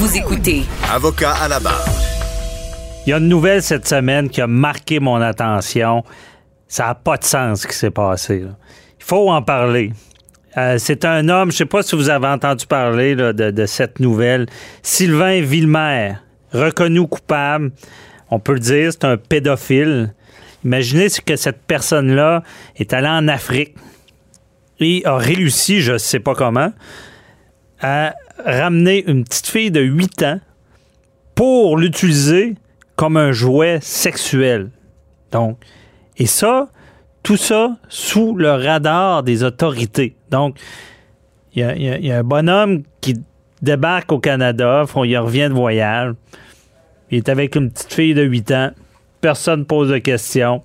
Vous écoutez Avocat à la barre. Il y a une nouvelle cette semaine qui a marqué mon attention. Ça n'a pas de sens ce qui s'est passé. là. Il faut en parler. Euh, c'est un homme, je ne sais pas si vous avez entendu parler là, de, de cette nouvelle, Sylvain Villemer, reconnu coupable. On peut le dire, c'est un pédophile. Imaginez ce que cette personne-là est allée en Afrique et a réussi, je ne sais pas comment, à ramener une petite fille de 8 ans pour l'utiliser comme un jouet sexuel. Donc, et ça, tout ça sous le radar des autorités. Donc, il y a, il il un bonhomme qui débarque au Canada, il revient de voyage, il est avec une petite fille de 8 ans, personne pose de questions,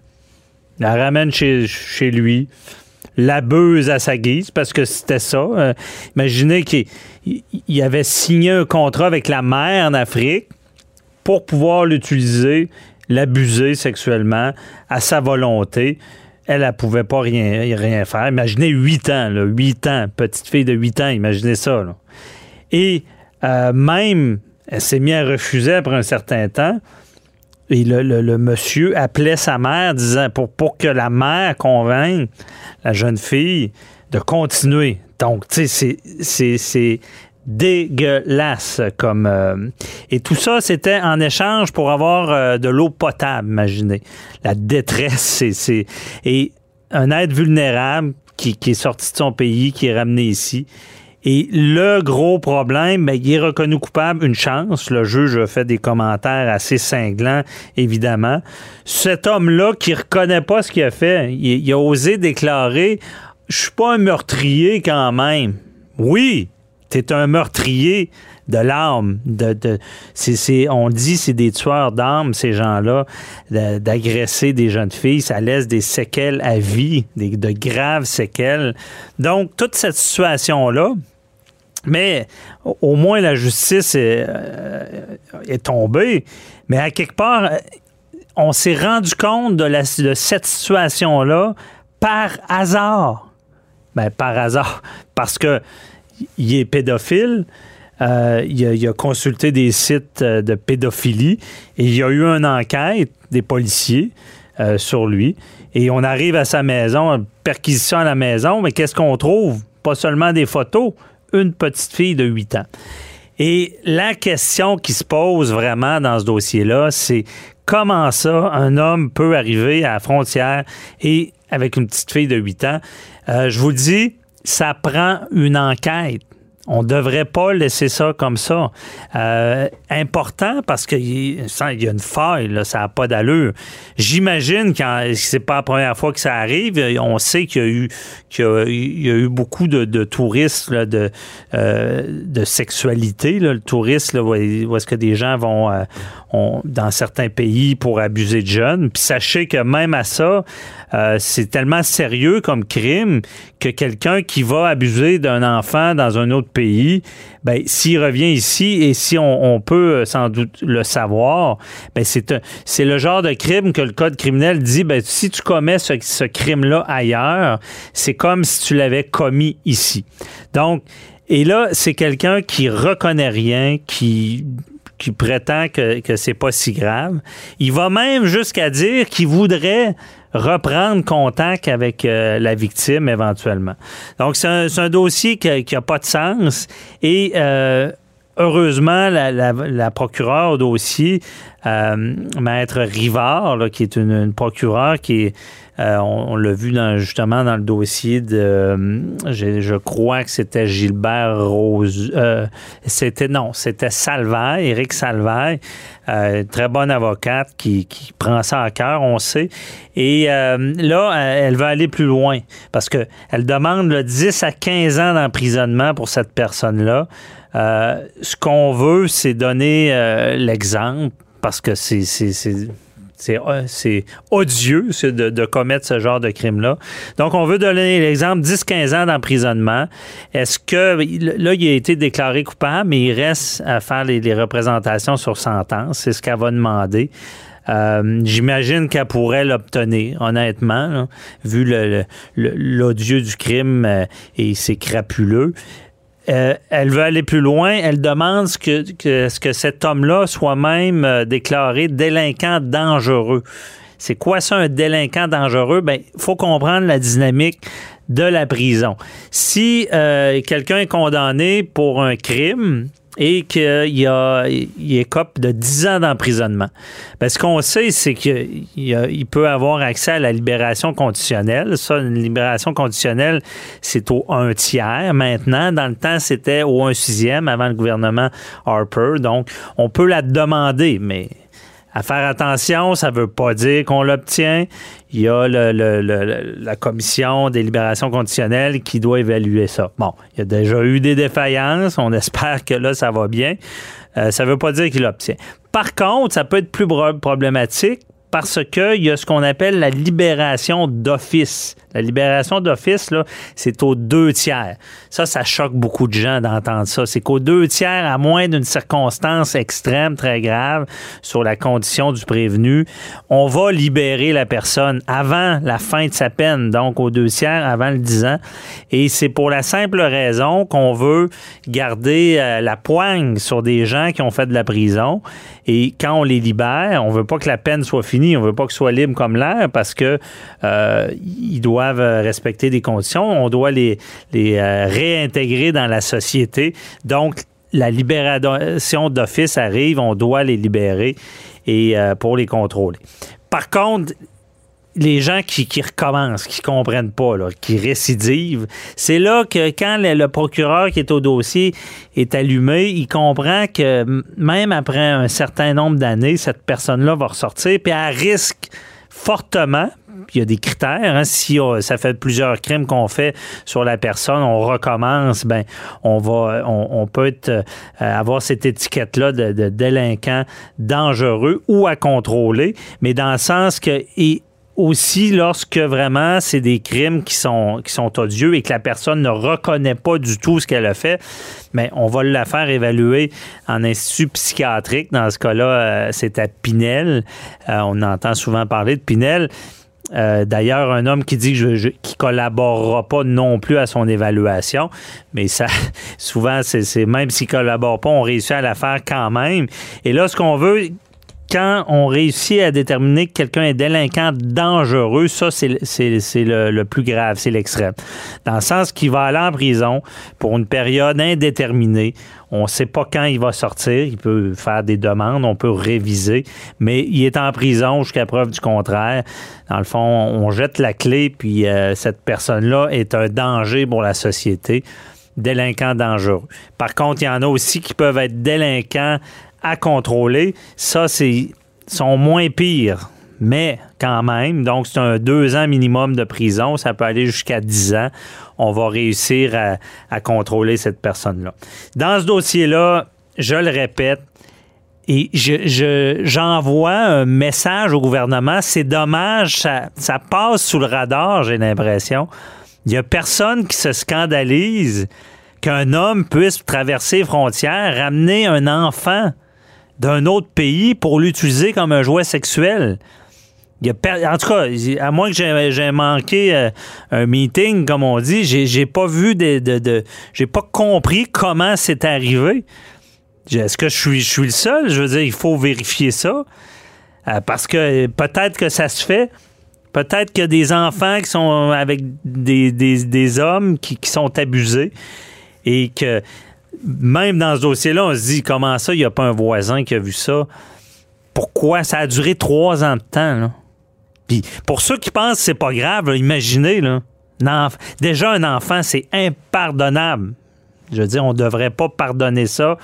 la ramène chez, chez lui, l'abuse à sa guise, parce que c'était ça. Euh, imaginez qu'il il- il avait signé un contrat avec la mère en Afrique pour pouvoir l'utiliser, l'abuser sexuellement à sa volonté. Elle, elle pouvait pas rien, rien faire. Imaginez 8 ans, là, 8 ans, petite fille de 8 ans, imaginez ça. là. Et euh, même, elle s'est mise à refuser après un certain temps. Et le, le- monsieur appelait sa mère disant pour, que la mère convainque la jeune fille de continuer. Donc, tu sais, c'est- dégueulasse comme. euh, et tout ça, c'était en échange pour avoir euh, de l'eau potable, imaginez. La détresse, c'est- c'est. Et un être vulnérable qui est sorti de son pays, qui est ramené ici. Et le gros problème, ben, il est reconnu coupable, une chance. Le juge a fait des commentaires assez cinglants, évidemment. Cet homme-là qui reconnaît pas ce qu'il a fait, il, a osé déclarer Je suis pas un meurtrier quand même. Oui, t'es un meurtrier de l'âme. De, on dit c'est des tueurs d'âme, ces gens-là, d'agresser des jeunes filles. Ça laisse des séquelles à vie, des, de graves séquelles. Donc, toute cette situation-là, mais au- moins la justice est, euh, tombée. Mais à quelque part, euh, on s'est rendu compte de, cette situation-là par hasard. Ben, par hasard. Parce que il est pédophile. euh, il, a, consulté des sites de pédophilie et il y a eu une enquête des policiers sur lui. Et on arrive à sa maison, perquisition à la maison, mais qu'est-ce qu'on trouve? Pas seulement des photos, une petite fille de 8 ans. Et la question qui se pose vraiment dans ce dossier-là, c'est comment ça, un homme peut arriver à la frontière et avec une petite fille de 8 ans? Euh, je vous dis, ça prend une enquête. On ne devrait pas laisser ça comme ça. Euh, important parce qu'il y a une faille, là, ça n'a pas d'allure. J'imagine que c'est pas la première fois que ça arrive. On sait qu'il y a eu, qu'il y a, eu beaucoup de, de touristes là, de, euh, de sexualité. Là, le tourisme, où est-ce que des gens vont euh, dans certains pays pour abuser de jeunes. Puis sachez que même à ça, euh, c'est tellement sérieux comme crime que quelqu'un qui va abuser d'un enfant dans un autre pays, ben, s'il revient ici et si on, peut euh, sans doute le savoir, ben, c'est le genre de crime que le code criminel dit, ben, si tu commets ce, ce crime-là ailleurs, c'est comme si tu l'avais commis ici. Donc, et là, c'est quelqu'un qui reconnaît rien, qui qui prétend que, que c'est pas si grave. Il va même jusqu'à dire qu'il voudrait reprendre contact avec euh, la victime éventuellement. Donc, c'est un, dossier qui n'a pas de sens. Et euh, heureusement, la, la, procureure au dossier, Maître Rivard, qui est une, procureure qui euh, on, l'a vu dans, justement dans le dossier de, euh, je, crois que c'était Gilbert Rose, euh, c'était non, c'était Salvaire, Éric Salvaire, euh, très bonne avocate qui, prend ça à cœur, on sait. Et euh, là, elle va aller plus loin parce que elle demande là, 10 à 15 ans d'emprisonnement pour cette personne-là. Euh, ce qu'on veut, c'est donner euh, l'exemple parce que c'est c'est odieux de, commettre ce genre de crime-là. Donc, on veut donner l'exemple 10-15 ans d'emprisonnement. Est-ce que là, il a été déclaré coupable, mais il reste à faire les, représentations sur sentence. C'est ce qu'elle va demander. Euh, j'imagine qu'elle pourrait l'obtenir, honnêtement, vu l'odieux du crime euh, et c'est crapuleux. Euh, elle veut aller plus loin. Elle demande que, que cet homme-là soit même déclaré délinquant dangereux. C'est quoi ça, un délinquant dangereux? Ben, il faut comprendre la dynamique de la prison. Si quelqu'un est condamné pour un crime, et qu'il a, il écope de 10 ans d'emprisonnement. Ben, ce qu'on sait, c'est qu'il il peut avoir accès à la libération conditionnelle. Ça, une libération conditionnelle, c'est au un tiers. Maintenant, dans le temps, c'était au un sixième avant le gouvernement Harper. Donc, on peut la demander, mais à faire attention, ça ne veut pas dire qu'on l'obtient. Il y a la commission des libérations conditionnelles qui doit évaluer ça. Bon, il y a déjà eu des défaillances. On espère que là, ça va bien. Euh, ça ne veut pas dire qu'il l'obtient. Par contre, ça peut être plus problématique parce qu'il y a ce qu'on appelle la libération d'office. La libération d'office, c'est aux deux tiers. Ça, ça choque beaucoup de gens d'entendre ça. C'est qu'aux deux tiers, à moins d'une circonstance extrême, très grave, sur la condition du prévenu, on va libérer la personne avant la fin de sa peine, donc aux deux tiers, avant le 10 ans. Et c'est pour la simple raison qu'on veut garder euh, la poigne sur des gens qui ont fait de la prison. Et quand on les libère, on veut pas que la peine soit finie, on veut pas que soit libre comme l'air parce que euh, euh, respecter des conditions. On doit les, les euh, réintégrer dans la société. Donc, la libération d'office arrive, on doit les libérer et euh, pour les contrôler. Par contre, les gens qui, recommencent, qui comprennent pas, qui récidivent, c'est là que quand le, procureur qui est au dossier est allumé, il comprend que même après un certain nombre d'années, cette personne-là va ressortir, puis elle risque fortement, il y a des critères. Hein. Si ça fait plusieurs crimes qu'on fait sur la personne, on recommence, ben on va, on, peut euh, avoir cette étiquette-là de, délinquant dangereux ou à contrôler, mais dans le sens que et aussi lorsque vraiment c'est des crimes qui sont, qui sont odieux et que la personne ne reconnaît pas du tout ce qu'elle a fait, mais on va la faire évaluer en institut psychiatrique. Dans ce cas-là, euh, c'est à Pinel. Euh, on entend souvent parler de Pinel. Euh, d'ailleurs, un homme qui dit je, collaborera pas non plus à son évaluation, mais ça, souvent, c'est même s'il collabore pas, on réussit à la faire quand même. Et là, ce qu'on veut, quand on réussit à déterminer que quelqu'un est délinquant dangereux, ça, c'est le, plus grave, c'est l'extrême. Dans le sens qu'il va aller en prison pour une période indéterminée. On ne sait pas quand il va sortir. Il peut faire des demandes, on peut réviser, mais il est en prison jusqu'à preuve du contraire. Dans le fond, on jette la clé, puis euh, cette personne-là est un danger pour la société délinquant dangereux. Par contre, il y en a aussi qui peuvent être délinquants à contrôler. Ça, c'est sont moins pires. Mais quand même, donc c'est un deux ans minimum de prison. Ça peut aller jusqu'à dix ans. On va réussir à, contrôler cette personne-là. Dans ce dossier-là, je le répète, et j'envoie un message au gouvernement. C'est dommage, ça, ça passe sous le radar, j'ai l'impression. Il n'y a personne qui se scandalise qu'un homme puisse traverser les frontières, ramener un enfant d'un autre pays pour l'utiliser comme un jouet sexuel. En tout cas, à moins que j'ai manqué euh, un meeting, comme on dit, j'ai pas vu de, de, j'ai pas compris comment c'est arrivé. Est-ce que je suis, le seul? Je veux dire, il faut vérifier ça. Euh, parce que peut-être que ça se fait. Peut-être qu'il y a des enfants qui sont avec des, hommes qui, sont abusés et que même dans ce dossier-là, on se dit comment ça, il n'y a pas un voisin qui a vu ça? Pourquoi? Ça a duré trois ans de temps. Puis pour ceux qui pensent que c'est pas grave, imaginez, là, déjà un enfant, c'est impardonnable. Je veux dire, on ne devrait pas pardonner ça.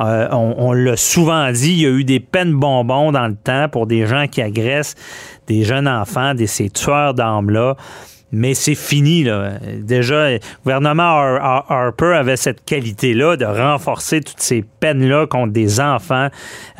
Euh, on, l'a souvent dit, il y a eu des peines bonbons dans le temps pour des gens qui agressent des jeunes enfants, des, ces tueurs d'âmes-là. Mais c'est fini. Là. Déjà, le gouvernement Harper avait cette qualité-là de renforcer toutes ces peines-là contre des enfants.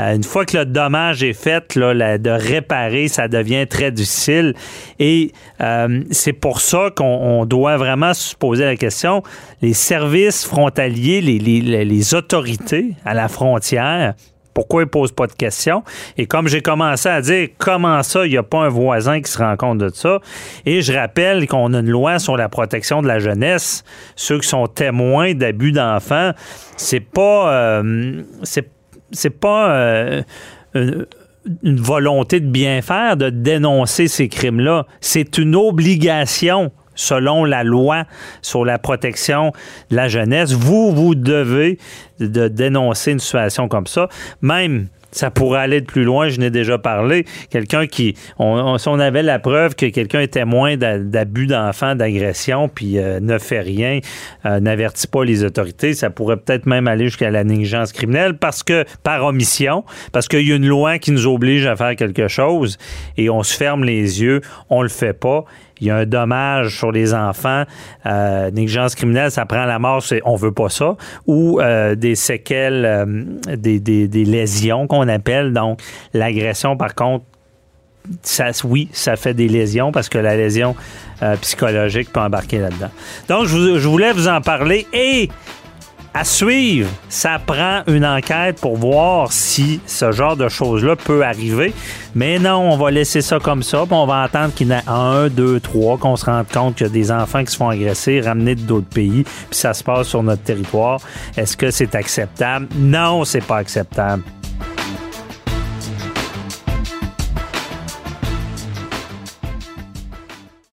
Euh, une fois que le dommage est fait, là, de réparer, ça devient très difficile. Et euh, c'est pour ça qu'on doit vraiment se poser la question. Les services frontaliers, les, autorités à la frontière, pourquoi ils ne posent pas de questions? Et comme j'ai commencé à dire, comment ça, il n'y a pas un voisin qui se rend compte de ça? Et je rappelle qu'on a une loi sur la protection de la jeunesse. Ceux qui sont témoins d'abus d'enfants, c'est pas. Euh, c'est pas. Euh, une, une volonté de bien faire, de dénoncer ces crimes-là. C'est une obligation selon la loi sur la protection de la jeunesse. Vous, vous devez de dénoncer une situation comme ça. Même ça pourrait aller de plus loin, je n'ai déjà parlé. Quelqu'un qui, on, si on avait la preuve que quelqu'un est témoin d'abus d'enfants, d'agression, puis euh, ne fait rien, euh, n'avertit pas les autorités, ça pourrait peut-être même aller jusqu'à la négligence criminelle parce que, par omission, parce qu'il y a une loi qui nous oblige à faire quelque chose et on se ferme les yeux, on le fait pas il y a un dommage sur les enfants, euh, négligence criminelle, ça prend la mort, c'est, on veut pas ça, ou euh, des séquelles, euh, des, des, lésions qu'on appelle. Donc, l'agression, par contre, ça, oui, ça fait des lésions parce que la lésion euh, psychologique peut embarquer là-dedans. Donc, je, je voulais vous en parler et à suivre. Ça prend une enquête pour voir si ce genre de choses-là peut arriver. Mais non, on va laisser ça comme ça. On va attendre qu'il y en ait un, deux, trois, qu'on se rende compte qu'il y a des enfants qui se font agresser, ramener d'autres pays, puis ça se passe sur notre territoire. Est-ce que c'est acceptable? Non, c'est pas acceptable.